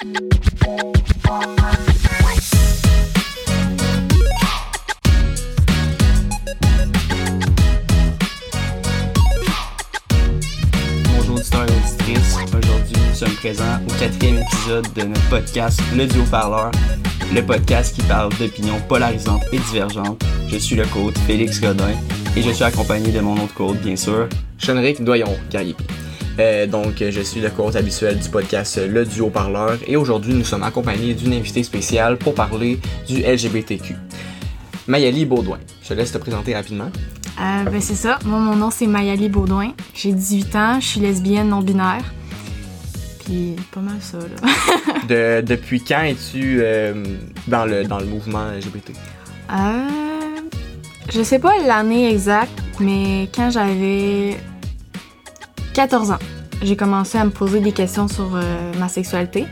Bonjour auditeurs et auditrices. Aujourd'hui, nous sommes présents au quatrième épisode de notre podcast Le Duo Parleur, le podcast qui parle d'opinions polarisantes et divergentes. Je suis le coach Félix Godin et je suis accompagné de mon autre coach, bien sûr. Chenric Doyon Carriépi. Euh, donc, je suis le coach habituel du podcast Le Duo Parleur et aujourd'hui, nous sommes accompagnés d'une invitée spéciale pour parler du LGBTQ. Mayali Baudouin, je te laisse te présenter rapidement. Euh, ben c'est ça. Moi, mon nom, c'est Mayali Baudouin. J'ai 18 ans, je suis lesbienne non-binaire. Puis, pas mal ça, là. De- depuis quand es-tu euh, dans, le, dans le mouvement LGBT? Euh, je sais pas l'année exacte, mais quand j'avais 14 ans, j'ai commencé à me poser des questions sur euh, ma sexualité.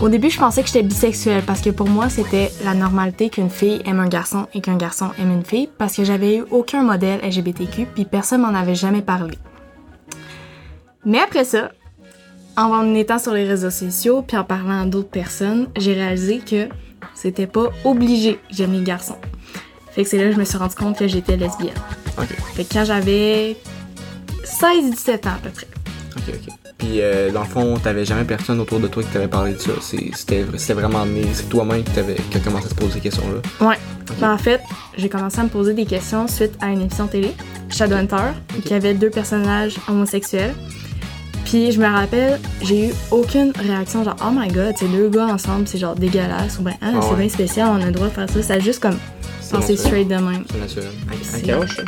Au début, je pensais que j'étais bisexuelle parce que pour moi, c'était la normalité qu'une fille aime un garçon et qu'un garçon aime une fille parce que j'avais eu aucun modèle LGBTQ puis personne m'en avait jamais parlé. Mais après ça, en étant sur les réseaux sociaux puis en parlant à d'autres personnes, j'ai réalisé que c'était pas obligé que j'aime les garçons. Fait que c'est là que je me suis rendu compte que j'étais lesbienne. Ok, Fait que quand j'avais 16-17 ans à peu près. ok, ok. Puis, euh, dans le fond, t'avais jamais personne autour de toi qui t'avait parlé de ça. C'était vraiment né, c'est toi-même qui, t'avais- qui a commencé à se poser ces questions-là. Ouais. Ben, en fait, j'ai commencé à me poser des questions suite à une émission télé, Shadowhunter, qui avait deux personnages homosexuels. Puis je me rappelle, j'ai eu aucune réaction, genre oh my god, ces deux gars ensemble, c'est genre dégueulasse, ou ben ah, Ah c'est ouais. bien spécial, on a le droit de faire ça. Ça a juste comme naturel. straight de même. C'est naturel. c'est- À quel âge, ça?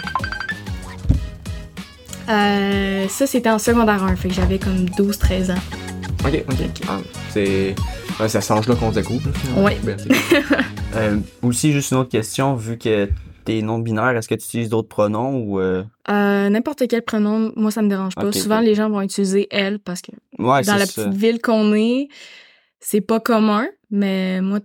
Euh, ça, c'était en secondaire 1, fait que j'avais comme 12-13 ans. Ok, ok. Ah, c'est. ouais, ça change là qu'on se découvre. Ouais. Ben, Euh, aussi, juste une autre question, vu que t'es non-binaire, est-ce que tu utilises d'autres pronoms ou... euh, Euh, N'importe quel pronom, moi ça me dérange pas. Souvent les gens vont utiliser elle parce que Ouais, dans la ça. petite ville qu'on est, c'est pas commun, mais moi,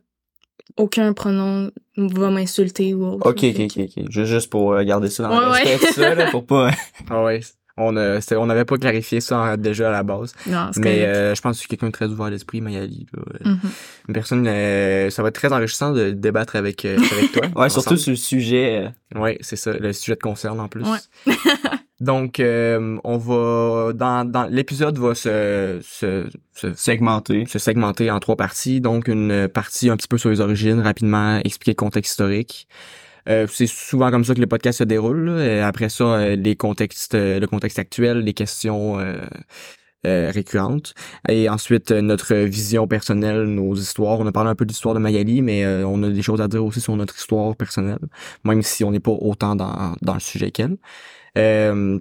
aucun pronom va m'insulter ou autre. Ok, ok, ok, ok. Juste, juste pour euh, garder ça dans le Ouais, respect, ça, là, pour pas... Ah ouais. On on n'avait pas clarifié ça en- déjà à la base. Non, c'est Mais euh, je pense que suis quelqu'un de très ouvert d'esprit, Mayali. Là. Euh, Mhm. Une personne, euh, ça va être très enrichissant de débattre avec, euh, avec toi. Ouais, surtout sur le sujet... euh, Ouais, c'est ça. Le sujet te concerne en plus. Ouais. Donc, euh, on va dans, dans l'épisode va se, se, se, segmenté. se segmenter en trois parties. Donc, une partie un petit peu sur les origines, rapidement expliquer le contexte historique. Euh, c'est souvent comme ça que le podcast se déroule. là. Et après ça, euh, les contextes, euh, le contexte actuel, les questions euh, euh, récurrentes. Et ensuite, euh, notre vision personnelle, nos histoires. On a parlé un peu de l'histoire de Magali, mais euh, on a des choses à dire aussi sur notre histoire personnelle, même si on n'est pas autant dans, dans le sujet qu'elle. Euh,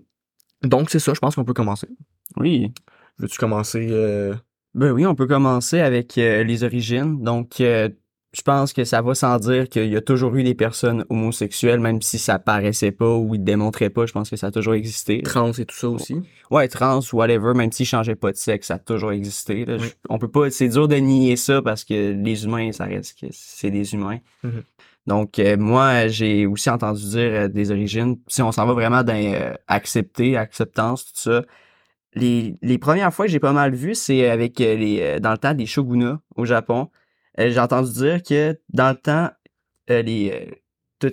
donc, c'est ça, je pense qu'on peut commencer. Oui. Veux-tu commencer? euh, Ben oui, on peut commencer avec euh, les origines. Donc, euh, je pense que ça va sans dire qu'il y a toujours eu des personnes homosexuelles, même si ça paraissait pas ou ils démontraient pas. Je pense que ça a toujours existé. trans et tout ça aussi. Ouais, trans, whatever, même s'ils changeaient pas de sexe, ça a toujours existé. là. Je- Oui. on peut pas, c'est dur de nier ça parce que les humains, ça reste que c'est des humains. Mhm. Donc, euh, moi, j'ai aussi entendu dire euh, des origines. Si on s'en va vraiment dans euh, accepter, acceptance, tout ça. Les, premières fois que j'ai pas mal vu, c'est avec les dans le temps des shogunas au Japon. J'ai entendu dire que dans le temps, les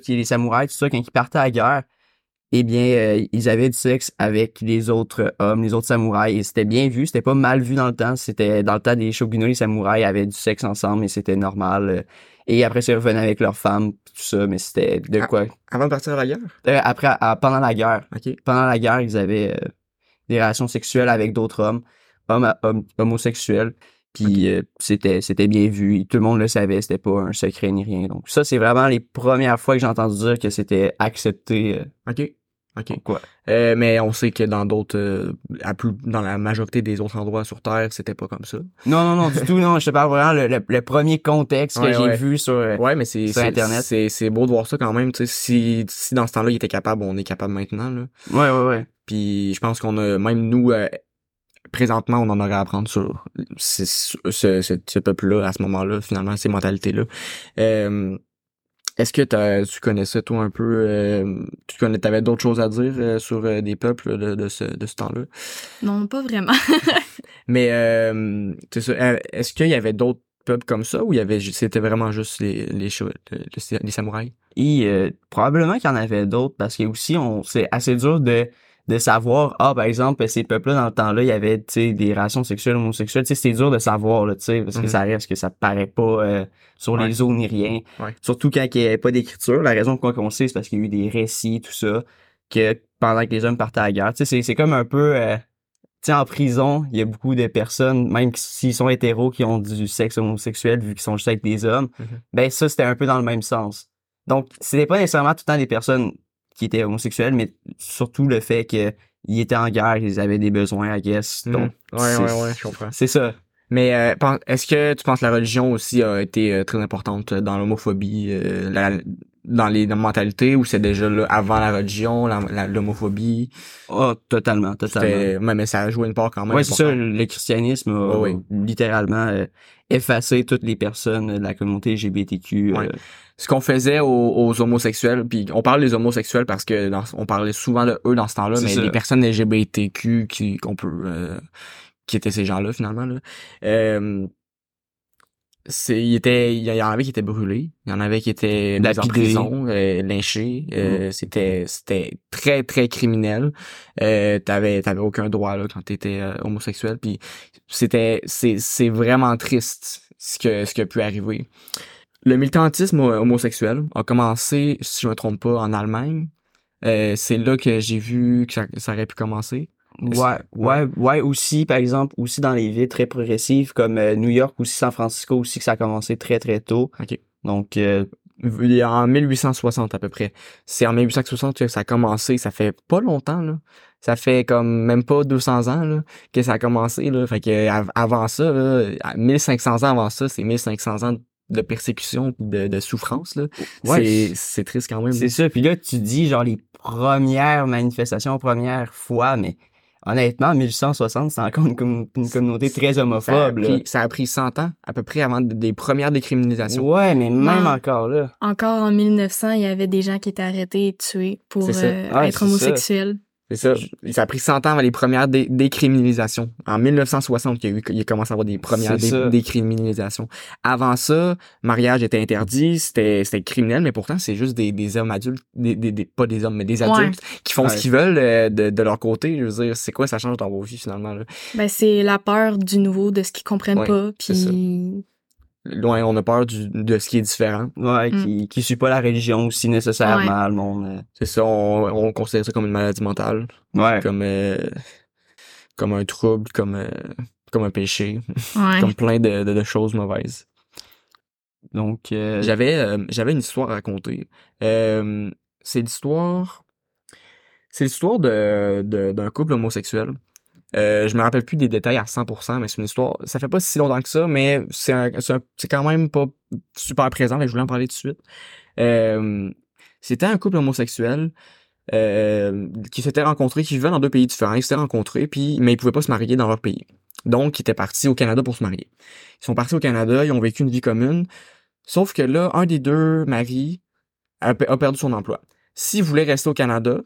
les samouraïs, tout ça, quand ils partaient à guerre, eh bien, euh, ils avaient du sexe avec les autres hommes, les autres samouraïs, et c'était bien vu, c'était pas mal vu dans le temps. C'était dans le temps des shogunats, les samouraïs avaient du sexe ensemble, et c'était normal. euh, et après, ils revenaient avec leurs femmes, tout ça, mais c'était de quoi Avant de partir à la guerre? Euh, Après, à- pendant la guerre, pendant la guerre, ils avaient euh, des relations sexuelles avec d'autres hommes, hommes, à- hommes homosexuels. Puis euh, c'était c'était bien vu, tout le monde le savait, c'était pas un secret ni rien. Donc ça c'est vraiment les premières fois que j'ai entendu dire que c'était accepté. euh, OK. OK. ouais. Euh, mais on sait que dans d'autres, euh, à plus, dans la majorité des autres endroits sur Terre, c'était pas comme ça. Non non non du tout non, je te parle vraiment le, le- le premier contexte que Ouais, j'ai ouais. vu sur. euh, Ouais, mais c'est Sur c'est- Internet. C'est c'est beau de voir ça quand même. Tu sais, si si dans ce temps-là il était capable, on est capable maintenant. Là. ouais ouais ouais. Puis je pense qu'on a même nous euh, présentement, on en aurait à apprendre sur ce, ce, ce, ce peuple-là à ce moment-là, finalement, ces mentalités-là. Euh, Est-ce que t'as- tu connaissais toi un peu, euh, tu connais, t'avais d'autres choses à dire euh, sur euh, des peuples de, de ce, de ce temps-là? Non, pas vraiment. Mais euh, c'est ça, euh, est-ce qu'il y avait d'autres peuples comme ça ou il y avait ju- c'était vraiment juste les les, les, les samouraïs? Et euh, probablement qu'il y en avait d'autres parce que aussi on c'est assez dur de de savoir ah par exemple ces peuples-là dans le temps-là il y avait tu sais des relations sexuelles homosexuelles tu sais c'est dur de savoir là tu sais parce que Mhm. ça reste que ça paraît pas euh, sur Ouais. les os ni rien Ouais. surtout quand il n'y avait pas d'écriture la raison pourquoi on sait c'est parce qu'il y a eu des récits tout ça que pendant que les hommes partaient à la guerre tu sais c'est c'est comme un peu euh, tu sais en prison il y a beaucoup de personnes même s'ils sont hétéros qui ont du sexe homosexuel vu qu'ils sont juste avec des hommes Mhm. ben ça c'était un peu dans le même sens donc, c'était pas nécessairement tout le temps des personnes qui étaient homosexuelles, mais surtout le fait qu'ils étaient en guerre, ils avaient des besoins, I guess. Donc, Hmm. ouais, c'est- ouais, ouais, je comprends. c'est ça. Mais euh, est-ce que tu penses que la religion aussi a été euh, très importante dans l'homophobie, euh, la- dans les dans la mentalité, ou c'est déjà là avant la religion, l'homophobie? Oh, totalement, totalement. Mais ça a joué une part quand même. Ouais, c'est ça, le christianisme a littéralement euh, effacé toutes les personnes de la communauté LGBTQ. euh. Ce qu'on faisait aux, aux homosexuels, puis on parle des homosexuels parce que dans- on parlait souvent de eux dans ce temps-là, mais ça. les personnes LGBTQ qui qu'on peut euh, qui étaient ces gens-là finalement là. C'est il était il y en avait qui étaient brûlés, il y en avait qui étaient mis en prison, euh, lynchés, euh, c'était c'était très très criminel. Euh, t'avais t'avais aucun droit là quand t'étais euh, homosexuel puis c'était c'est c'est vraiment triste ce que ce qui a pu arriver. Le militantisme ho- homosexuel a commencé, si je me trompe pas, en Allemagne. Euh, c'est là que j'ai vu que ça, ça aurait pu commencer. Ouais, ouais, ouais, aussi, par exemple, aussi dans les villes très progressives comme euh, New York, aussi San Francisco, aussi que ça a commencé très, très tôt. Ok. Donc, euh, En 1860 à peu près. C'est en 1860 que ça a commencé. Ça fait pas longtemps, là. Ça fait comme même pas 200 ans là, que ça a commencé. Là. Fait que av- avant ça, là, à 1500 ans avant ça, c'est 1500 ans de persécution de, de souffrance. Là. Ouais. C'est, c'est triste quand même. c'est ça. Puis là, tu dis, genre, les premières manifestations, premières fois, mais honnêtement, 1860, c'est encore une, com- une communauté très ça, a homophobe. pris, ça a pris 100 ans à peu près avant de- des premières décriminalisations. Ouais, mais même Non. encore là. Encore en 1900, il y avait des gens qui étaient arrêtés et tués pour euh, Ouais, être homosexuels. C'est ça. Ça a pris 100 ans avant les premières dé- décriminalisations. En 1960, il y a eu, il a commencé à avoir des premières dé- décriminalisations. Avant ça, mariage était interdit, c'était, c'était criminel, mais pourtant, c'est juste des, des hommes adultes, des, des, des- pas des hommes, mais des Ouais. adultes qui font ce qu'ils veulent euh, de, de leur côté. Je veux dire, c'est quoi ça change dans vos vies finalement? Là? Ben, c'est la peur du nouveau, de ce qu'ils comprennent Ouais, pas. Puis Loin, on a peur du, de ce qui est différent. Ouais, Mm. qui, qui suit pas la religion aussi nécessairement, le monde. euh, C'est ça, on, on considère ça comme une maladie mentale, Ouais. comme, euh, comme un trouble, comme, euh, comme un péché, ouais. comme plein de, de, de choses mauvaises. Donc, euh, J'avais euh, j'avais une histoire à raconter. Euh, c'est l'histoire c'est l'histoire de de- d'un couple homosexuel. Euh, je me rappelle plus des détails à 100%, mais c'est une histoire. Ça fait pas si longtemps que ça, mais c'est quand même pas super présent. que je voulais en parler tout de suite. Euh, C'était un couple homosexuel euh, qui s'était rencontré, qui vivait dans deux pays différents. Ils s'étaient rencontrés, puis mais ils pouvaient pas se marier dans leur pays. Donc, ils étaient partis au Canada pour se marier. Ils sont partis au Canada, ils ont vécu une vie commune. Sauf que là, un des deux maris a, a perdu son emploi. S'il voulait rester au Canada,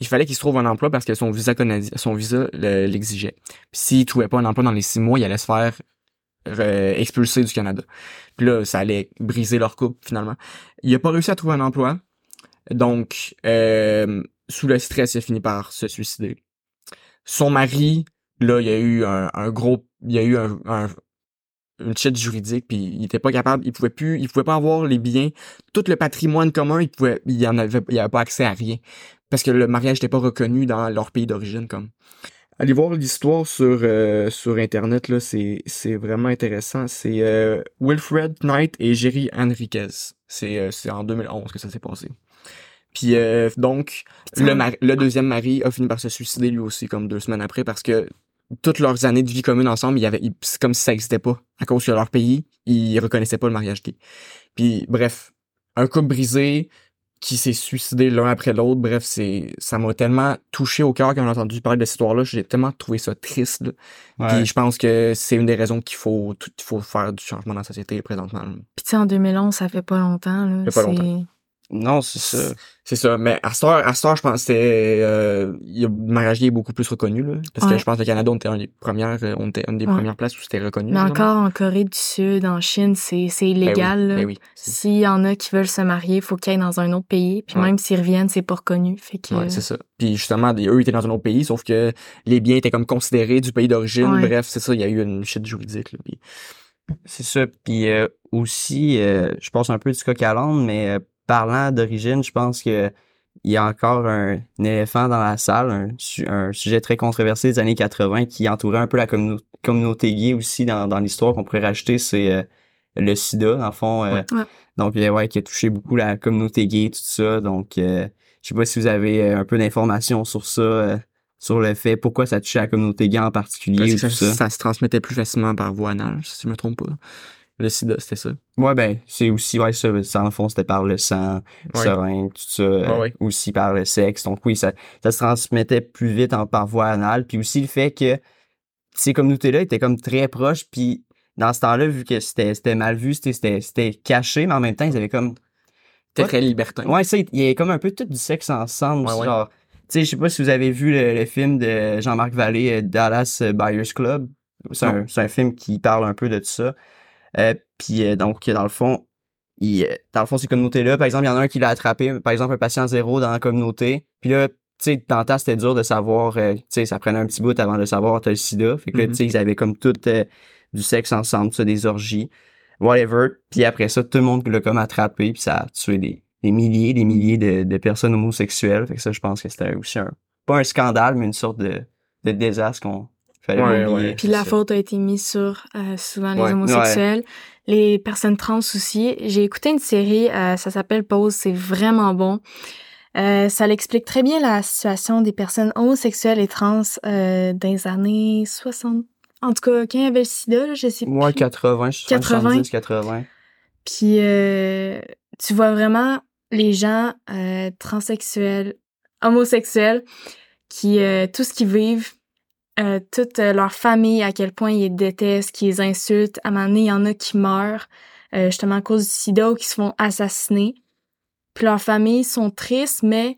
il fallait qu'il se trouve un emploi parce que son visa canadien, son visa le- l'exigeait. Puis s'il trouvait pas un emploi dans les six mois, il allait se faire euh, expulser du Canada. Puis là, ça allait briser leur couple finalement. Il a pas réussi à trouver un emploi. Donc, euh, sous le stress, il a fini par se suicider. Son mari, là, il y a eu un, gros, il a eu un- une chute juridique, puis il était pas capable, il pouvait plus, il pouvait pas avoir les biens, tout le patrimoine commun, il pouvait, il y en avait, il avait pas accès à rien, parce que le mariage n'était pas reconnu dans leur pays d'origine, comme. Allez voir l'histoire sur euh, sur internet là, c'est c'est vraiment intéressant. C'est euh, Wilfred Knight et Jerry Enriquez. C'est euh, c'est en 2011 que ça s'est passé. Puis euh, donc le mari- le deuxième mari a fini par se suicider lui aussi comme deux semaines après parce que toutes leurs années de vie commune ensemble, il y avait il- c'est comme si ça existait pas à cause que leur pays, ils reconnaissaient pas le mariage gay. Puis bref, un couple brisé, qui s'est suicidé l'un après l'autre. Bref, c'est ça m'a tellement touché au cœur quand j'ai entendu parler de cette histoire-là. J'ai tellement trouvé ça triste. Ouais. Puis je pense que c'est une des raisons qu'il faut, faut faire du changement dans la société présentement. Puis tu sais, en 2011, ça fait pas longtemps. Là. Ça fait pas longtemps. Non, c'est ça. C'est ça. Mais à cette heure, à cette heure, je pense que c'est, euh, gay est beaucoup plus reconnu, là. Parce que je pense que le Canada, on était une des premières, euh, on était une des Ouais. premières places où c'était reconnu. Mais encore en Corée du Sud, en Chine, c'est c'est Ben oui, illégal. là. ben oui. S'il y en a qui veulent se marier, il faut qu'ils aillent dans un autre pays. Puis Ouais. même s'ils reviennent, c'est pas reconnu. Fait que... Ouais, c'est ça. Puis justement, eux étaient dans un autre pays, sauf que les biens étaient comme considérés du pays d'origine. Ouais. Bref, c'est ça, il y a eu une shit juridique. Là, puis- C'est ça. Puis euh, aussi, euh, je pense un peu du coq à l'âne, mais euh, parlant d'origine, je pense que il y a encore un, un éléphant dans la salle, un, su- un sujet très controversé des années 80 qui entourait un peu la communau- communauté gay aussi dans, dans l'histoire qu'on pourrait rajouter, c'est euh, le sida, dans le fond. euh, Ouais. Donc, euh, ouais, qui a touché beaucoup la communauté gay, tout ça. Donc, euh, je sais pas si vous avez euh, un peu d'informations sur ça, sur le fait pourquoi ça touchait la communauté gay en particulier, Parce que ça. ça se transmettait plus facilement par voie anale, si je me trompe pas. Le sida, c'était ça? Ouais, ben, c'est aussi, ouais, ça, ça, en le fond, c'était par le sang, Ouais. seringue, tout ça, euh, ouais. aussi par le sexe. Donc oui, ça, ça se transmettait plus vite en, par voie anale. Puis aussi le fait que ces communautés-là étaient comme très proches, puis dans ce temps-là, vu que c'était mal vu, c'était- caché, mais en même temps, ils avaient comme... C'était très libertin. Ouais, ça, il y avait comme un peu tout du sexe ensemble, genre... Tu sais, je sais pas si vous avez vu le, le film de Jean-Marc Vallée, euh, Dallas Buyers Club. C'est un, c'est un film qui parle un peu de tout ça. Euh, puis euh, donc, dans le fond, il, euh, dans le fond, ces communautés-là, par exemple, il y en a un qui l'a attrapé, par exemple, un patient zéro dans la communauté. Puis là, tu sais, dans le temps, c'était dur de savoir, euh, tu sais, ça prenait un petit bout avant de savoir t'as le sida. Fait que là, Mhm. tu sais, ils avaient comme tout euh, du sexe ensemble, ça, des orgies, whatever. Puis après ça, tout le monde l'a comme attrapé, puis ça a tué des, des milliers, des milliers de, de personnes homosexuelles. Fait que ça, je pense que c'était aussi un, pas un scandale, mais une sorte de, de désastre qu'on fallait Ouais, oublier. ouais. Puis la ça. faute a été mise sur euh, souvent les Ouais. homosexuels, les personnes trans aussi. J'ai écouté une série, euh, ça s'appelle Pause, c'est vraiment bon. Euh, ça l'explique très bien la situation des personnes homosexuelles et trans euh, dans les années 60. En tout cas, quand il y avait le sida, là, je sais plus. Ouais, 80, je suis 80. 70, 80. Puis euh, tu vois vraiment les gens euh, transsexuels, homosexuels, qui euh, tout ce qu'ils vivent, euh, toute euh, leur famille, à quel point ils les détestent, qu'ils les insultent. À un moment donné, il y en a qui meurent euh, justement à cause du sida ou qui se font assassiner. Puis leurs familles sont tristes, mais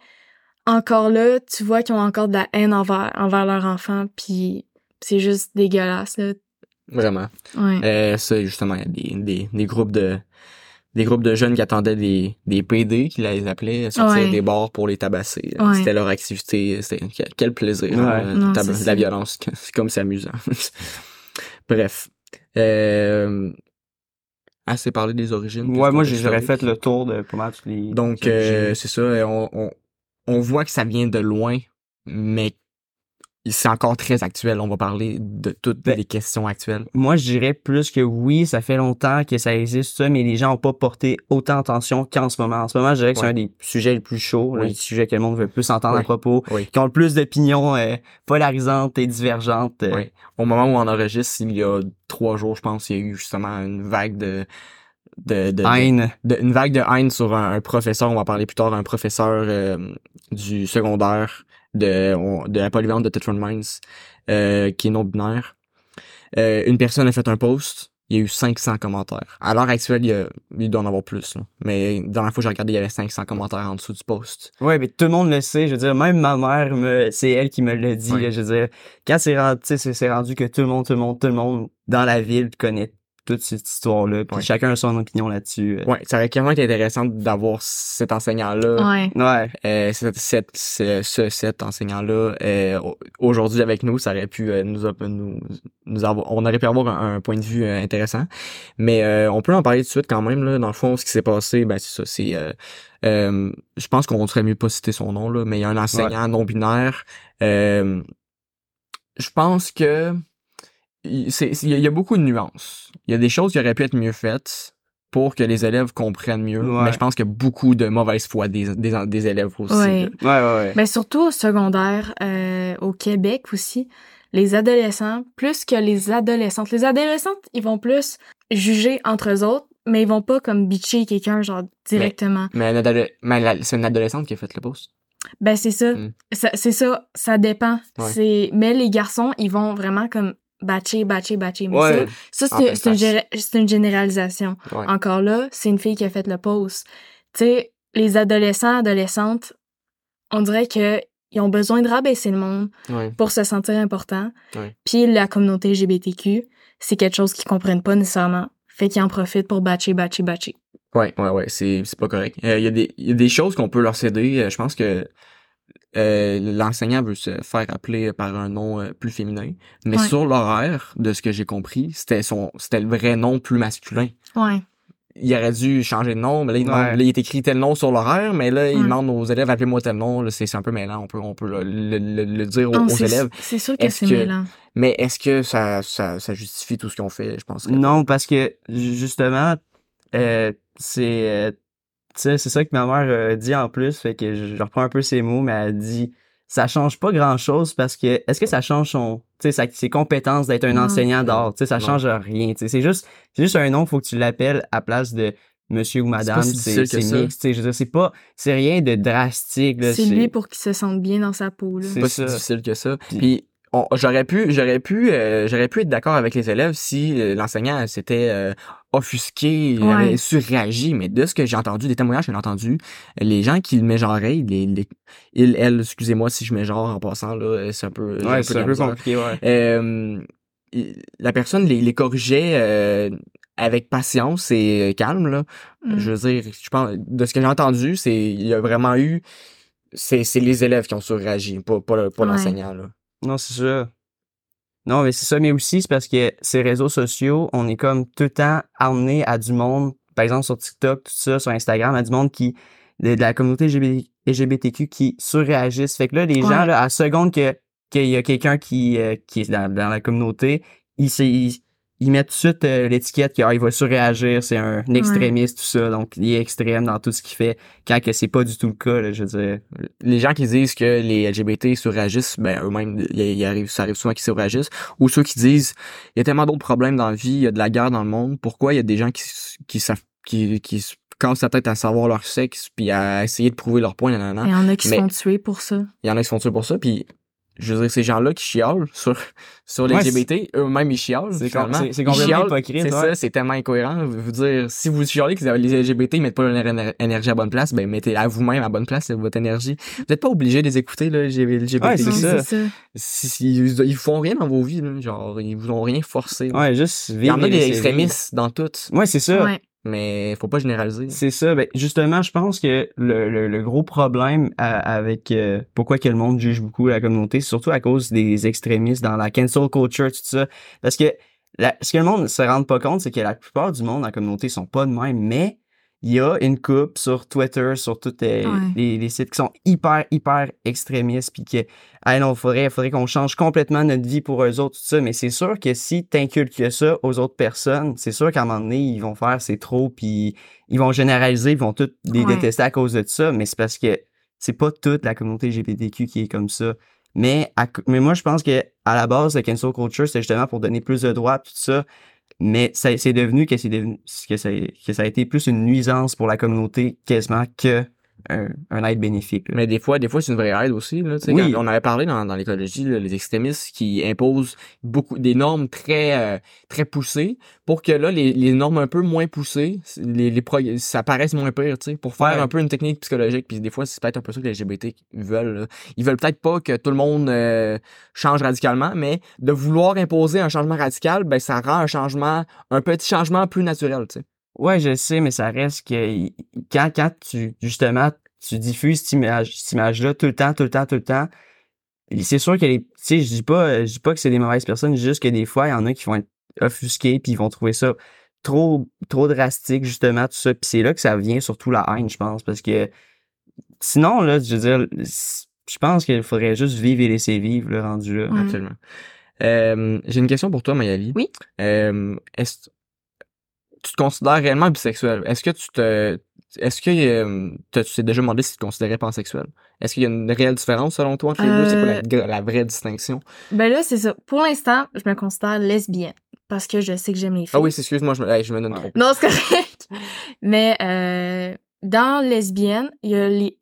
encore là, tu vois qu'ils ont encore de la haine envers, envers leur enfant, puis c'est juste dégueulasse, là. Vraiment. Ouais. Euh, ça, justement, il y a des, des, des groupes de des groupes de jeunes qui attendaient des, des PD, qui les appelaient, sortir Ouais. des bars pour les tabasser. Ouais. C'était leur activité. C'était quel, plaisir. Ouais. hein, Non, tab- c'est de ça. la violence. C'est comme c'est amusant. Bref. Euh, assez parlé des origines. Ouais, moi, j'aurais fait le tour de pas mal les. Donc, euh, c'est ça. On, on, on voit que ça vient de loin, mais c'est encore très actuel. On va parler de toutes Ben, les questions actuelles. Moi, je dirais plus que oui, ça fait longtemps que ça existe, ça, mais les gens n'ont pas porté autant attention qu'en ce moment. En ce moment, je dirais que c'est un des sujets les plus chauds, Oui. les sujets que le monde veut plus entendre Oui. à propos, Oui. qui ont le plus d'opinions euh, polarisantes et divergentes. euh. Au moment où on enregistre, il y a trois jours, je pense, il y a eu justement une vague de de, de, de- Haine. de- une vague de haine sur un, un professeur. On va parler plus tard d'un professeur euh, du secondaire de, on- de la polyvalente de Tetron Mines, euh, qui est non binaire. Euh, une personne a fait un post. Il y a eu 500 commentaires. À l'heure actuelle, il, y a, il doit en avoir plus. là. Mais dans la fois que j'ai regardé, il y avait 500 commentaires en dessous du post. Ouais, mais tout le monde le sait. Je veux dire, même ma mère, me, c'est elle qui me l'a dit. Ouais. là, je veux dire, quand rendu, c'est rendu que tout le monde, tout le monde, tout le monde dans la ville connaît toute cette histoire-là. Puis Ouais. chacun a son opinion là-dessus. euh. Ouais, ça aurait même été intéressant d'avoir cet enseignant-là Ouais. Ouais. Euh, cet, cet, ce, ce- cet enseignant-là, euh, au- aujourd'hui avec nous, ça aurait pu euh, nous, nous, nous avoir, on aurait pu avoir un, un point de vue euh, intéressant. Mais euh, on peut en parler tout de suite quand même. Là, dans le fond, ce qui s'est passé, ben c'est ça. C'est, euh, euh, je pense qu'on serait mieux pas citer son nom là, mais il y a un enseignant non binaire. Euh, je pense que il y, a- il y a beaucoup de nuances. Il y a des choses qui auraient pu être mieux faites pour que les élèves comprennent mieux. Ouais. Mais je pense qu'il y a beaucoup de mauvaise foi des, des, des élèves aussi. Ouais. Ouais. Mais surtout au secondaire, euh, au Québec aussi, les adolescents, plus que les adolescentes. Les adolescentes, ils vont plus juger entre eux autres, mais ils vont pas comme bitcher quelqu'un, genre, directement. Mais, mais la- c'est une adolescente qui a fait le post. Ben, c'est ça. Mm. Ça- C'est ça, ça dépend. Ouais. C'est... Mais les garçons, ils vont vraiment comme batcher, batcher, batcher. Mais Ouais. ça, ça c'est, une, gé- une généralisation. Ouais. Encore là, c'est une fille qui a fait le post. Tu sais, les adolescents, adolescentes, on dirait que ils ont besoin de rabaisser le monde Ouais. pour se sentir important. Puis la communauté LGBTQ, c'est quelque chose qu'ils comprennent pas nécessairement. Fait qu'ils en profitent pour batcher, batcher, batcher. Ouais, ouais, ouais, c'est, pas correct. Euh, Il y, a des- il y a des choses qu'on peut leur céder. Euh, Je pense que euh, l'enseignant veut se faire appeler par un nom euh, plus féminin. Mais Ouais. sur l'horaire, de ce que j'ai compris, c'était son c'était le vrai nom plus masculin. Ouais. Il aurait dû changer de nom, mais là, il, demande- Ouais. là, il est écrit tel nom sur l'horaire, mais là, il Ouais. demande aux élèves, appelez-moi tel nom. Là, c'est, c'est un peu mêlant, on peut, on peut le, le- le- le dire aux, Non, aux c'est, élèves. c'est sûr que Est-ce c'est que- mêlant. Mais est-ce que ça, ça, ça justifie tout ce qu'ils ont fait? Je pense Non, parce que ju- justement, euh, c'est euh, sais, c'est ça que ma mère a dit en plus, fait que je, je reprends un peu ses mots, mais elle dit ça change pas grand chose parce que est-ce que ça change son tu sais sa- ses compétences d'être un Non. enseignant d'art, tu sais ça Non. change rien, tu sais c'est juste c'est juste un nom, faut que tu l'appelles à place de monsieur ou madame, c'est mixte, tu sais, je veux dire c'est pas c'est rien de drastique là, C'est lui pour qu'il se sente bien dans sa peau. Là. C'est pas ça. si difficile que ça. Puis- j'aurais pu j'aurais pu euh, j'aurais pu être d'accord avec les élèves si euh, l'enseignant s'était euh, offusqué, il Ouais. avait surréagi, mais de ce que j'ai entendu, des témoignages que j'ai entendus, les gens qui le mégenraient, les, les ils, elles, excusez-moi si je mégenre en passant là, c'est un peu j'ai Ouais, c'est un la peu compliqué, ouais. Euh, la personne les, les corrigeait euh, avec patience et euh, calme là. Mm. Je veux dire, je pense de ce que j'ai entendu, c'est il y a vraiment eu c'est c'est les élèves qui ont surréagi, pas pas, le- pas Ouais. l'enseignant là. Non, c'est ça. Non, mais c'est ça, mais aussi, c'est parce que ces réseaux sociaux, on est comme tout le temps amené à du monde, par exemple sur TikTok, tout ça, sur Instagram, à du monde qui, de, de la communauté LGBT LGBTQ qui surréagissent. Fait que là, les gens, là, à la seconde que, qu'il y a quelqu'un qui, euh, qui est dans, dans la communauté, ils, ils, ils mettent tout de suite euh, l'étiquette qu'il va surréagir, c'est un extrémiste, tout ça, donc il est extrême dans tout ce qu'il fait, quand que c'est pas du tout le cas, là, je veux dire. les gens qui disent que les LGBT surréagissent, ben eux-mêmes, il, arrive, ça arrive souvent qu'ils surréagissent, ou ceux qui disent il y a tellement d'autres problèmes dans la vie, il y a de la guerre dans le monde, pourquoi il y a des gens qui s- qui savent qui qui se cassent la tête à savoir leur sexe puis à essayer de prouver leur point nanana. Il y en a qui Mais- se font tuer pour ça. Il y en a qui se font tuer pour ça puis je veux dire ces gens-là qui chialent sur sur les Ouais, LGBT, eux-mêmes ils chialent c'est complètement chialent, hypocrite, C'est ouais. ça, c'est tellement incohérent. Je veux dire, si vous chialez que les LGBT ils mettent pas leur éner- énergie à bonne place, ben mettez à vous-même à bonne place votre énergie. Vous n'êtes pas obligé de les écouter là, les LGBT. Ouais, c'est ça. c'est ça. Si, si- ils, ils font rien dans vos vies, là, genre ils vous ont rien forcé. Ouais, juste Il y en a des extrémistes dans tout, vivre. Ouais, c'est ça. Ouais. Mais faut pas généraliser. C'est ça. Ben, justement, je pense que le, le, le gros problème avec euh, pourquoi que le monde juge beaucoup la communauté, c'est surtout à cause des extrémistes dans la cancel culture, tout ça. Parce que la- ce que le monde ne se rend pas compte, c'est que la plupart du monde dans la communauté sont pas de même, mais il y a une coupe sur Twitter, sur tous Ouais. les, les sites qui sont hyper, hyper extrémistes, puis que, ah non, faudrait, faudrait qu'on change complètement notre vie pour eux autres, tout ça. Mais c'est sûr que si t'inculques ça aux autres personnes, c'est sûr qu'à un moment donné, ils vont faire c'est trop, puis ils vont généraliser, ils vont tous les Ouais. détester à cause de ça, mais c'est parce que c'est pas toute la communauté LGBTQ qui est comme ça. Mais, à mais moi, je pense que à la base, le cancel culture, c'est justement pour donner plus de droits, tout ça. Mais c'est devenu que c'est devenu que ça a été plus une nuisance pour la communauté quasiment que un, un aide bénéfique. là. Mais des fois, des fois, c'est une vraie aide aussi. Là, Oui. quand on avait parlé dans, dans l'écologie, les extrémistes qui imposent beaucoup des normes très euh, très poussées pour que là, les, les normes un peu moins poussées, les, les ça paraisse moins pire, tu sais, pour faire Ouais. un peu une technique psychologique. Puis des fois, c'est peut-être un peu ça que les LGBT veulent. là. Ils veulent peut-être pas que tout le monde euh, change radicalement, mais de vouloir imposer un changement radical, ben ça rend un changement, un petit changement plus naturel, tu sais. Ouais, je sais, mais ça reste que quand, quand tu, justement, tu diffuses cette image, cette image-là tout le temps, tout le temps, tout le temps, c'est sûr que les, tu sais, je dis pas, je dis pas que c'est des mauvaises personnes, juste que des fois, il y en a qui vont être offusqués puis ils vont trouver ça trop, trop drastique, justement, tout ça. Puis c'est là que ça vient surtout la haine, je pense, parce que sinon, là, je veux dire, je pense qu'il faudrait juste vivre et laisser vivre, le rendu là. Ouais. Absolument. Euh, J'ai une question pour toi, Mayali. Oui. Euh, est-ce tu te considères réellement bisexuel? Est-ce que tu te est-ce que euh, t'as- tu t'es déjà demandé si tu te considérais pansexuel? Est-ce qu'il y a une réelle différence selon toi entre les deux? C'est quoi la, la vraie distinction? Ben là, c'est ça. Pour l'instant, je me considère lesbienne. parce que je sais que j'aime les filles. Ah oui, c'est- excuse-moi, je me, hey, je me donne trop. Non, c'est correct. Mais euh, dans lesbienne, il y a les.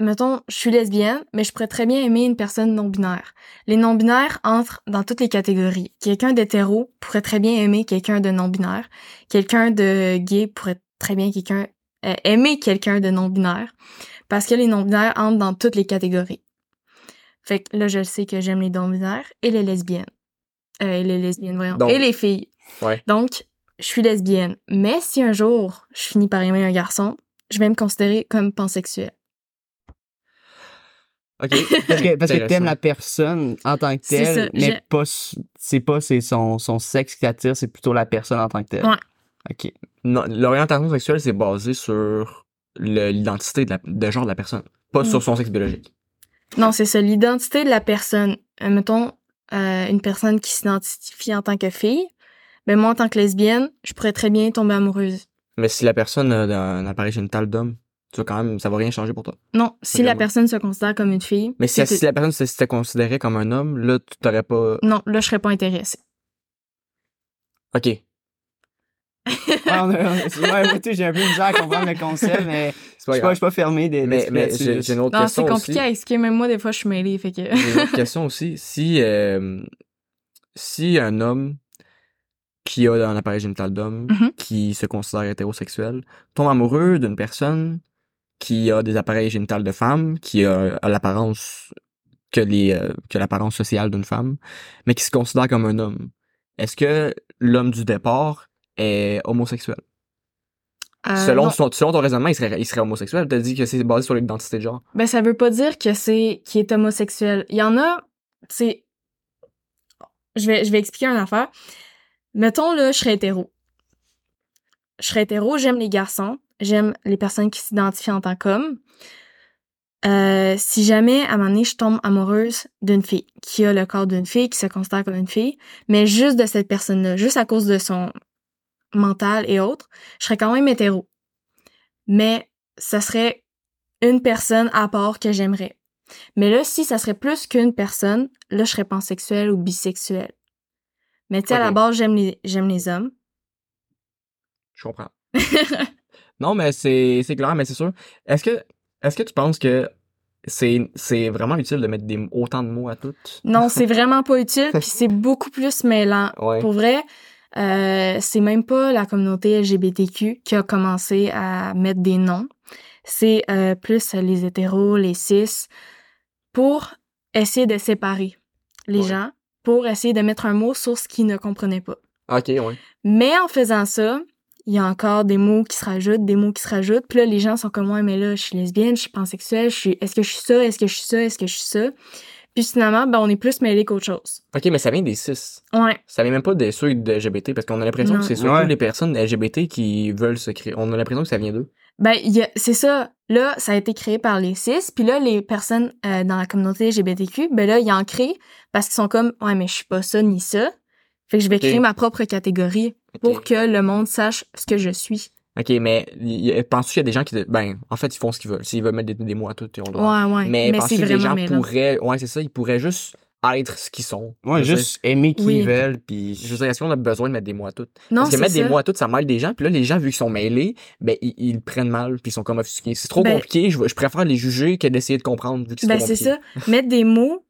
Mettons, je suis lesbienne, mais je pourrais très bien aimer une personne non-binaire. Les non-binaires entrent dans toutes les catégories. Quelqu'un d'hétéro pourrait très bien aimer quelqu'un de non-binaire. Quelqu'un de gay pourrait très bien quelqu'un euh, aimer quelqu'un de non-binaire. Parce que les non-binaires entrent dans toutes les catégories. Fait que là, je sais que j'aime les non-binaires et les lesbiennes. Euh, et les lesbiennes, voyons. Donc- et les filles. Ouais. Donc, je suis lesbienne. Mais si un jour, je finis par aimer un garçon, je vais me considérer comme pansexuel. OK. Parce que, parce que t'aimes la personne en tant que C'est telle, ça, mais j'ai- pas, c'est pas c'est son, son sexe qui t'attire, c'est plutôt la personne en tant que telle. Ouais. OK. Non, L'orientation sexuelle, c'est basé sur le- l'identité de, la- de genre de la personne, pas sur son sexe biologique. Non, c'est ça, l'identité de la personne. Euh, mettons, euh, une personne qui s'identifie en tant que fille, ben moi, en tant que lesbienne, je pourrais très bien tomber amoureuse. Mais si la personne a un appareil génital d'homme, tu vas quand même, ça va rien changer pour toi. Non, si la personne se considère comme une fille, Mais si, si la personne se s'était considérée comme un homme, là, tu t'aurais pas. non, là, je serais pas intéressée. OK. Ouais, on a- ouais, moi, tu sais, j'ai un peu de misère à comprendre le concept, mais je suis pas, je grave. suis pas fermé des Mais, mais j'ai une autre Non, question c'est compliqué aussi. à expliquer, même moi, des fois, je suis mêlée, fait que... J'ai une autre question aussi. Si, euh, si un homme qui a un appareil génital d'homme, Mhm. qui se considère hétérosexuel, tombe amoureux d'une personne qui a des appareils génitales de femme, qui a, a l'apparence que les euh, que l'apparence sociale d'une femme, mais qui se considère comme un homme. Est-ce que l'homme du départ est homosexuel? Euh, selon, son, selon ton raisonnement, il serait, il serait homosexuel. T'as dit que c'est basé sur l'identité de genre. Ben, ça veut pas dire que c'est qui est homosexuel. Il y en a, c'est je vais je vais expliquer une affaire. Mettons là, je serais hétéro. Je serais hétéro, j'aime les garçons, j'aime les personnes qui s'identifient en tant qu'hommes. Euh, si jamais à un moment donné je tombe amoureuse d'une fille qui a le corps d'une fille, qui se considère comme une fille, mais juste de cette personne-là, juste à cause de son mental et autres, je serais quand même hétéro. Mais ça serait une personne à part que j'aimerais. Mais là, si ça serait plus qu'une personne, là, je serais pansexuelle ou bisexuelle. Mais tu sais, à la base, j'aime les, j'aime les hommes. Je comprends. non, mais c'est, c'est clair, mais c'est sûr. Est-ce que, est-ce que tu penses que c'est, c'est vraiment utile de mettre des, autant de mots à toutes? Non, c'est vraiment pas utile, puis c'est beaucoup plus mêlant. Ouais. Pour vrai, euh, c'est même pas la communauté LGBTQ qui a commencé à mettre des noms. C'est euh, plus les hétéros, les cis, pour essayer de séparer les Ouais. gens, pour essayer de mettre un mot sur ce qu'ils ne comprenaient pas. Ok, ouais. Mais en faisant ça, il y a encore des mots qui se rajoutent, des mots qui se rajoutent. Puis là, les gens sont comme, ouais, mais là, je suis lesbienne, je suis pansexuelle, je suis, est-ce que je suis ça, est-ce que je suis ça, est-ce que je suis ça? Puis finalement, ben, on est plus mêlés qu'autre chose. Ok, mais ça vient des cis. Ouais. Ça vient même pas des ceux de LGBT, parce qu'on a l'impression Non. que c'est surtout Ouais. les personnes LGBT qui veulent se créer. On a l'impression que ça vient d'eux. Ben, il y a- c'est ça. Là, ça a été créé par les cis. Puis là, les personnes euh, dans la communauté LGBTQ, ben là, ils en créent parce qu'ils sont comme, ouais, mais je suis pas ça ni ça. Fait que je vais créer ma propre catégorie Ok. pour que le monde sache ce que je suis. Ok, mais penses-tu qu'il y a des gens qui, ben, en fait, ils font ce qu'ils veulent. S'ils veulent mettre des, des mots à toutes, ils ont le droit. Ouais, ouais. Mais, Mais, penses-tu que les gens pourraient, ouais, c'est ça, ils pourraient juste être ce qu'ils sont? Ouais, juste aimer qui Oui. ils veulent, puis... Je veux dire, est-ce qu'on a besoin de mettre des mots à toutes? Non, Parce que mettre ça. des mots à toutes, ça mêle des gens. Puis là, les gens, vu qu'ils sont mêlés, ben, ils, ils le prennent mal, puis ils sont comme offusqués. C'est trop Ben- compliqué. Je, je préfère les juger que d'essayer de comprendre, vu que c'est Ben, c'est ça. Mettre des mots,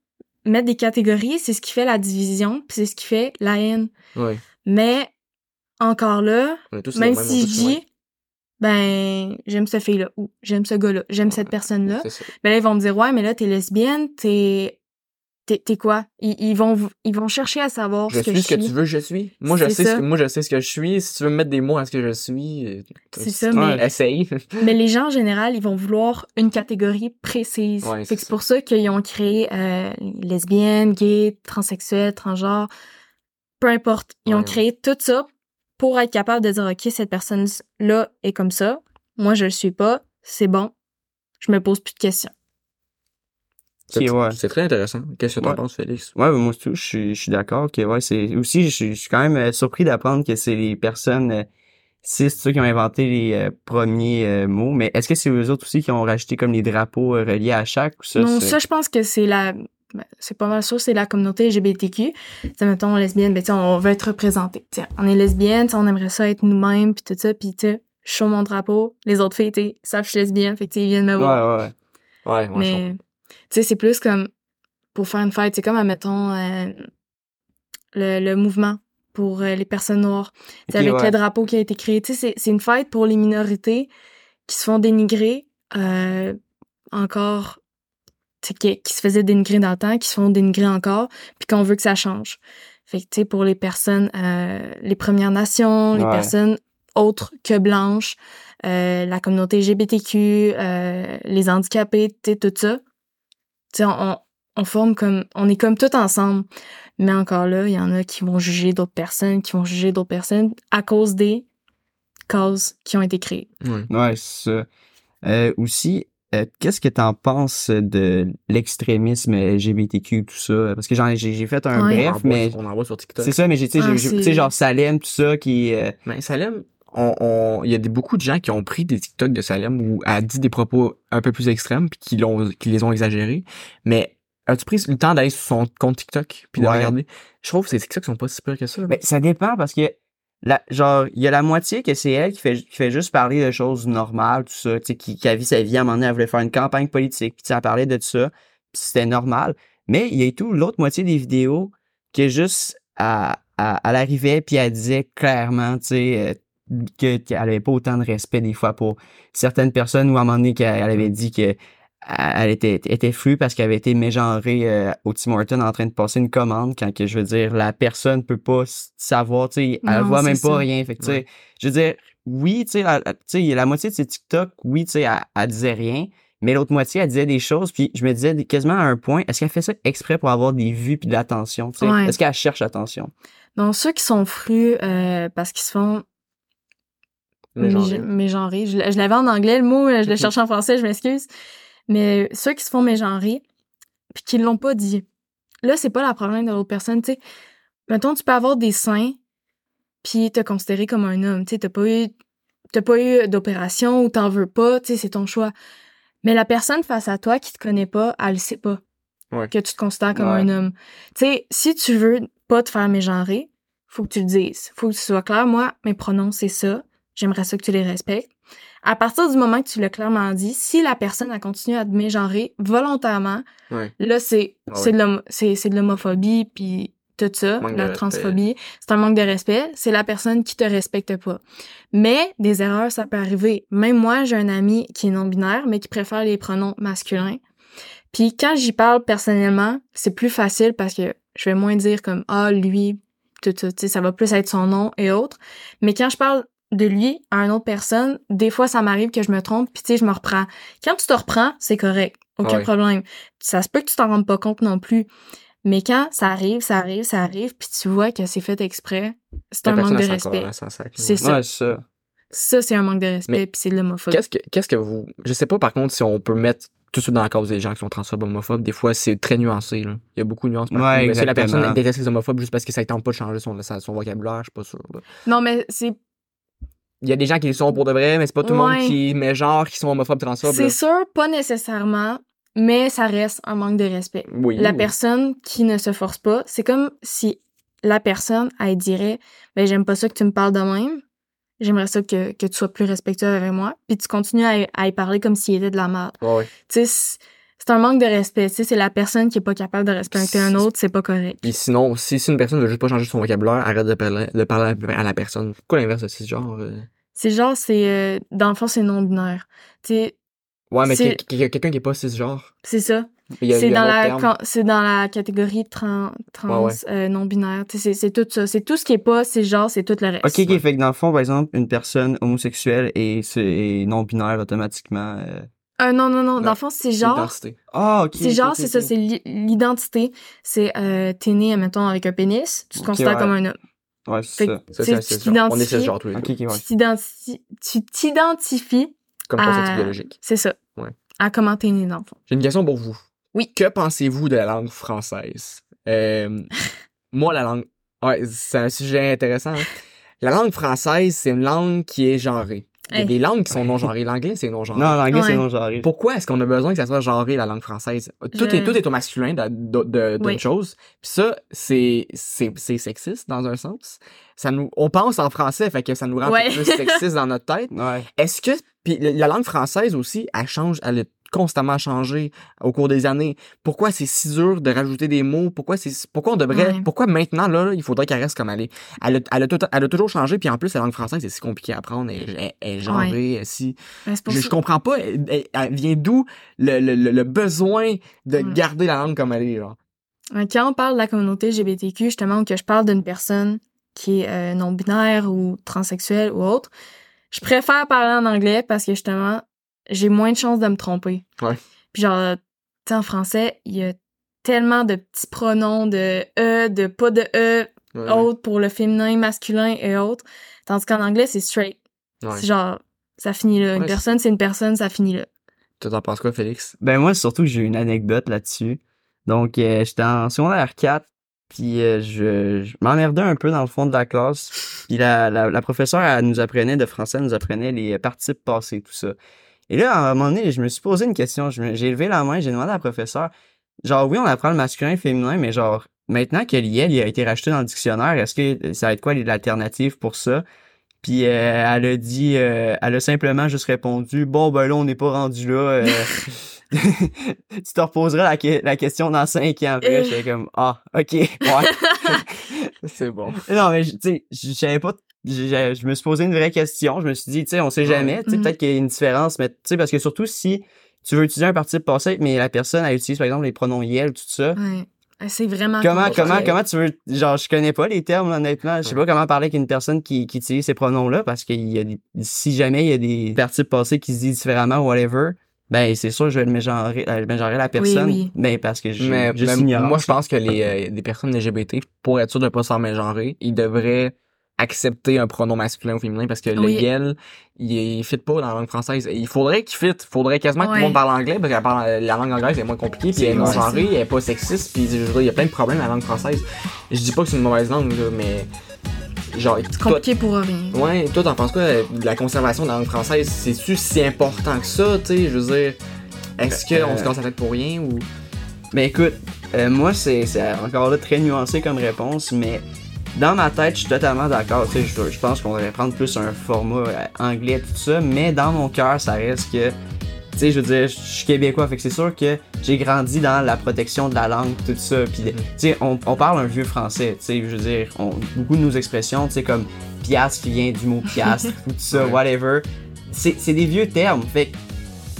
mettre des catégories, c'est ce qui fait la division, puis c'est ce qui fait la haine. Ouais. Mais, encore là, même si je dis, ben, j'aime cette fille-là, ou j'aime ce gars-là, j'aime cette personne-là, ben là, ils vont me dire, ouais, mais là, t'es lesbienne, t'es, t'es, t'es quoi? Ils, ils vont, ils vont chercher à savoir Je ce que suis je ce que suis. tu veux, je suis. Moi, je sais ce que, moi, je sais ce que je suis. Si tu veux me mettre des mots à ce que je suis, euh, C'est ça, mais- Essaye. Mais les gens, en général, ils vont vouloir une catégorie précise. Ouais, c'est pour ça qu'ils ont créé euh, lesbiennes, gays, transsexuels, transgenres, peu importe. Ils ont créé tout ça pour être capable de dire, OK, cette personne-là est comme ça. Moi, je le suis pas. C'est bon. Je me pose plus de questions. C'est ouais. très intéressant. Qu'est-ce que t'en Ouais. penses, Félix? Ouais, ben, moi aussi, je suis, je suis d'accord que ouais, c'est aussi je suis, je suis quand même euh, surpris d'apprendre que c'est les personnes euh, cis ceux qui ont inventé les euh, premiers euh, mots, mais est-ce que c'est eux autres aussi qui ont rajouté comme les drapeaux euh, reliés à chaque ou ça non, ça, je pense que c'est la c'est pas mal sûr, c'est la communauté LGBTQ. T'sais, mettons, lesbienne, ben, on veut être représenté. On est lesbienne, on aimerait ça être nous-mêmes, puis tout ça, puis tu je show mon drapeau, les autres filles, t'sais, savent que je suis lesbienne, fait que ils viennent me voir. Ouais, ouais. Ouais, moi, je Mais, tu sais, c'est plus comme pour faire une fête. C'est comme, admettons, euh, le, le mouvement pour euh, les personnes noires. Tu avec ouais. le drapeau qui a été créé. Tu sais, c'est- une fête pour les minorités qui se font dénigrer euh, encore, tu qui, qui se faisaient dénigrer dans le temps, qui se font dénigrer encore, puis qu'on veut que ça change. Fait que, tu sais, pour les personnes, euh, les Premières Nations, les personnes autres que blanches, euh, la communauté LGBTQ, euh, les handicapés, tu sais, tout ça. Tu sais, on, on forme comme, on est comme tout ensemble. Mais encore là, il y en a qui vont juger d'autres personnes, qui vont juger d'autres personnes à cause des causes qui ont été créées. Ouais. Ouais, c'est ça. Euh, aussi, euh, qu'est-ce que t'en penses de l'extrémisme LGBTQ, tout ça? Parce que j'ai fait un Ouais. On en bref, voit- mais On en voit sur TikTok. c'est ça, mais j'ai, tu sais, Ah, tu sais, c'est- genre Salem, tout ça, qui... euh, Mais Salem, on, on- il y a des, beaucoup de gens qui ont pris des TikTok de Salem où elle a dit des propos un peu plus extrêmes puis qui l'ont, qui les ont exagérés. Mais as-tu pris le temps d'aller sur son compte TikTok puis de Ouais. regarder? Je trouve que ces TikTok sont pas si pires que ça. là. Ben, ça dépend parce que, genre, il y a la moitié que c'est elle qui fait, qui fait juste parler de choses normales, tout ça, tu sais, qui, qui a vu sa vie à un moment donné, elle voulait faire une campagne politique, puis elle parlait de ça, puis c'était normal. Mais il y a tout l'autre moitié des vidéos que juste, elle, elle, elle arrivait, puis elle disait clairement, tu sais, euh, que- qu'elle avait pas autant de respect des fois pour certaines personnes, ou à un moment donné, qu'elle elle avait dit que elle était, était flue parce qu'elle avait été mégenrée euh, au Tim Horton en train de passer une commande quand que je veux dire la personne peut pas savoir tu sais elle Non, voit même pas rien fait que Ouais. je veux dire oui tu sais la, moitié de ses TikTok oui tu sais elle, elle disait rien mais l'autre moitié elle disait des choses puis je me disais quasiment à un point est-ce qu'elle fait ça exprès pour avoir des vues puis de l'attention tu sais? Ouais. est-ce qu'elle cherche l'attention? Donc, ceux qui sont frus euh, parce qu'ils se font Mais genre, mége- mégenrer, je, je l'avais en anglais, le mot, je le cherche en français, je m'excuse. Mais ceux qui se font mégenrer, puis qui l'ont pas dit, là, c'est pas le problème de l'autre personne, tu sais. Mettons, tu peux avoir des seins, puis te considérer comme un homme, tu sais, t'as pas eu, pas eu d'opération ou t'en veux pas, tu sais, c'est ton choix. Mais la personne face à toi qui te connaît pas, elle le sait pas. Ouais. Que tu te considères comme Ouais. un homme. Tu sais, si tu veux pas te faire mégenrer, faut que tu le dises. Faut que tu sois clair. Moi, mes pronoms, c'est ça. J'aimerais ça que tu les respectes. À partir du moment que tu l'as clairement dit, si la personne a continué à te mégenrer volontairement, Ouais. là, c'est Ah c'est ouais. de l'homophobie, puis tout ça, Manque la transphobie. C'est un manque de respect. C'est la personne qui te respecte pas. Mais des erreurs, ça peut arriver. Même moi, j'ai un ami qui est non-binaire, mais qui préfère les pronoms masculins. Puis quand j'y parle personnellement, c'est plus facile parce que je vais moins dire comme ah lui tout ça, tu sais, ça va plus être son nom et autres. Mais quand je parle de lui à une autre personne, des fois ça m'arrive que je me trompe puis tu sais je me reprends. Quand tu te reprends, c'est correct, aucun Ouais. problème. Ça se peut que tu t'en rendes pas compte non plus. Mais quand ça arrive, ça arrive, ça arrive, puis tu vois que c'est fait exprès, c'est un manque de respect. C'est ça. ouais ça Ça, c'est un manque de respect, puis c'est de l'homophobie. Qu'est-ce que, qu'est-ce que vous. Je sais pas par contre si on peut mettre tout de suite dans la cause des gens qui sont transphobes homophobes. Des fois, c'est très nuancé. Là. Il y a beaucoup de nuances. Ouais, Mais si la personne déteste les homophobes juste parce que ça ne tente pas de changer son, son vocabulaire, je suis pas sûr. là. Non, mais c'est Il y a des gens qui le sont pour de vrai, mais c'est pas tout le monde qui met genre qui sont homophobes transphobes. c'est sûr, pas nécessairement, mais ça reste un manque de respect. Oui. La personne qui ne se force pas, c'est comme si la personne, elle dirait, ben j'aime pas ça que tu me parles de même. J'aimerais ça que, que tu sois plus respectueux avec moi. Puis tu continues à, y- à y parler comme s'il était de la merde. Ouais, ouais. Tu sais, c'est un manque de respect. Tu sais, c'est la personne qui est pas capable de respecter un autre, c'est pas correct. Puis sinon, si, si une personne veut juste pas changer son vocabulaire, arrête de parler, de parler à la personne. Pourquoi l'inverse de ce genre? euh? C'est genre, c'est, euh, dans le fond, c'est non-binaire. Ouais, mais quelqu'un qui est pas cisgenre. c'est ça. C'est dans, la, c'est dans la catégorie tran, trans, Ouais, euh, non-binaire. Tu sais, C'est tout ça. C'est tout ce qui est pas, c'est genre, c'est tout le reste. ok ok fait que dans le fond par exemple une personne homosexuelle et, et non binaire automatiquement euh, Euh, non, non, non. Non, Dans le fond, c'est genre. Ah ok C'est genre, c'est ça, c'est l'i- l'identité. C'est, euh, t'es né, mettons, avec un pénis, tu te considères ouais. comme un homme. ouais c'est ça c'est. On est t'identifies- cisgenre tous les deux. ouais tu t'identi- tu t'identifies, Comme concept biologique. c'est ça, Ouais. à comment t'es né, dans le fond. J'ai une question pour vous. Oui. Que pensez-vous de la langue française? Euh, moi, la langue... Ouais, c'est un sujet intéressant. hein. La langue française, c'est une langue qui est genrée. Il y a Hey. des langues qui sont non-genrées. L'anglais, c'est non-genré. Non, l'anglais, c'est Ouais. non genré. Pourquoi est-ce qu'on a besoin que ça soit genré, la langue française? Tout, Je- est, tout est au masculin de- de- de- d'une Oui. chose. Puis ça, c'est, c'est, c'est sexiste dans un sens. Ça nous, on pense en français, fait que ça nous rend Ouais. plus sexiste dans notre tête. Ouais. Est-ce que, puis la la langue française aussi, elle change, elle a constamment changé au cours des années. Pourquoi c'est si dur de rajouter des mots? Pourquoi c'est, pourquoi on devrait, pourquoi maintenant, là, il faudrait qu'elle reste comme elle est? Elle a, elle a, tout- elle a toujours changé, puis en plus, la langue française, c'est si compliqué à apprendre, elle, elle- genrée, est si, Ben, c'est pour je, comprends pas, elle, vient d'où le, le, le- besoin de garder la langue comme elle est, genre? Quand on parle de la communauté LGBTQ, justement, ou que je parle d'une personne qui est euh, non-binaire ou transsexuelle ou autre, je préfère parler en anglais parce que justement, j'ai moins de chances de me tromper. Ouais. Puis genre, tu sais, en français, il y a tellement de petits pronoms de E, de pas de E, Ouais. autres pour le féminin, masculin et autres. Tandis qu'en anglais, c'est straight. Ouais. C'est genre, ça finit là. Une personne, c'est une personne, ça finit là. Tu t'en penses quoi, Félix? Ben moi, surtout, j'ai une anecdote là-dessus. Donc, euh, j'étais en secondaire 4, puis euh, je, je m'emmerdais un peu dans le fond de la classe. Puis la, la, la professeure, elle nous apprenait de français, elle nous apprenait les participes passés, tout ça. Et là, à un moment donné, je me suis posé une question. J'ai levé la main, j'ai demandé à la professeure, genre, oui, on apprend le masculin et le féminin, mais genre, maintenant que l'IL il a été rajouté dans le dictionnaire, est-ce que ça va être quoi l'alternative pour ça? Puis euh, elle a dit, euh, elle a simplement juste répondu, bon ben là on n'est pas rendu là. euh, tu te reposeras la, que- la question dans cinq ans. Là, Euh. j'étais comme, ah, ok, ouais. C'est bon. non mais je- tu sais, je savais pas. Je me suis posé une vraie question. Je me suis dit, tu sais, on sait jamais. Tu sais, Mhm. peut-être qu'il y a une différence, mais tu sais, parce que surtout si tu veux utiliser un participe passé, mais la personne elle utilise par exemple les pronoms yel, tout ça. Ouais. C'est vraiment Comment, comment, comment tu veux, genre, je connais pas les termes, honnêtement. Je sais pas comment parler avec une personne qui, qui utilise ces pronoms-là, parce qu'il y a des, si jamais il y a des participes passés qui se disent différemment, whatever, ben, c'est sûr, je vais le mégenrer, euh, mégenrer la personne. oui. Ben, parce que je, Mais, je mais suis ignorant. moi, je pense que les, euh, des personnes LGBT, pour être sûr de pas s'en mégenrer, ils devraient accepter un pronom masculin ou féminin parce que le yel, il, il fit pas dans la langue française. Il faudrait qu'il fit. faudrait quasiment que tout le monde parle anglais parce que la, parle- la langue anglaise est moins compliquée puis elle est non genrée, elle est pas sexiste puis je veux dire, il y a plein de problèmes à la langue française. Je dis pas que c'est une mauvaise langue, mais genre, C'est toi, compliqué pour rien. Ouais, toi, t'en penses quoi euh, de la conservation de la langue française? C'est-tu si important que ça, tu sais? Je veux dire, est-ce Euh, qu'on se casse la tête pour rien ou? Ben écoute, euh, moi c'est c'est encore là très nuancé comme réponse, mais dans ma tête, je suis totalement d'accord. Tu sais, je, je pense qu'on devrait prendre plus un format euh, anglais tout ça, mais dans mon cœur, ça reste que, tu sais, je veux dire, je suis québécois, fait que c'est sûr que j'ai grandi dans la protection de la langue, tout ça. Puis, tu sais, on, on parle un vieux français. Tu sais, je veux dire, on, beaucoup de nos expressions, tu sais, comme piastre qui vient du mot piastre, tout ça, whatever. C'est des vieux termes. Fait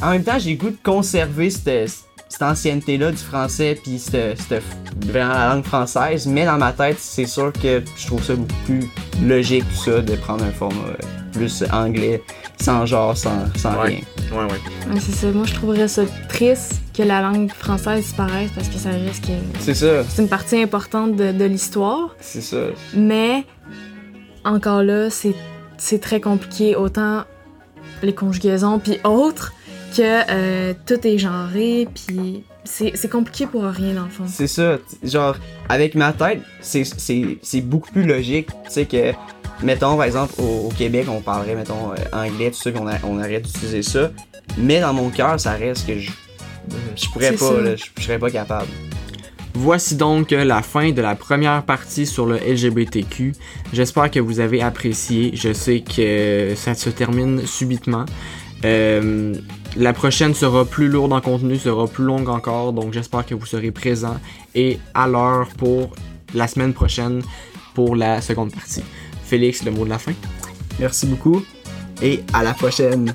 en même temps, j'ai goût de conserver cette, cette ancienneté-là du français, puis cette, cette- vraiment la langue française, mais dans ma tête, c'est sûr que je trouve ça beaucoup plus logique, tout ça, de prendre un format plus anglais, sans genre, sans, sans Ouais. rien. Ouais, ouais. Ouais, c'est ça. Moi, je trouverais ça triste que la langue française disparaisse parce que ça risque. C'est ça, C'est une partie importante de, de l'histoire. c'est ça. Mais encore là, c'est très compliqué, autant les conjugaisons puis autres, que euh, tout est genré, puis c'est compliqué pour rien dans le fond. C'est ça, genre, avec ma tête, c'est beaucoup plus logique, tu sais, que, mettons, par exemple, au, au Québec, on parlerait, mettons, euh, anglais, tout ça, qu'on a- on arrête d'utiliser ça, mais dans mon cœur, ça reste que je, je pourrais pas, ça. là, je, je serais pas capable. Voici donc la fin de la première partie sur le LGBTQ. J'espère que vous avez apprécié. Je sais que ça se termine subitement. Euh, la prochaine sera plus lourde en contenu, sera plus longue encore, donc j'espère que vous serez présents et à l'heure pour la semaine prochaine pour la seconde partie. Félix, le mot de la fin. Merci beaucoup, et à la prochaine.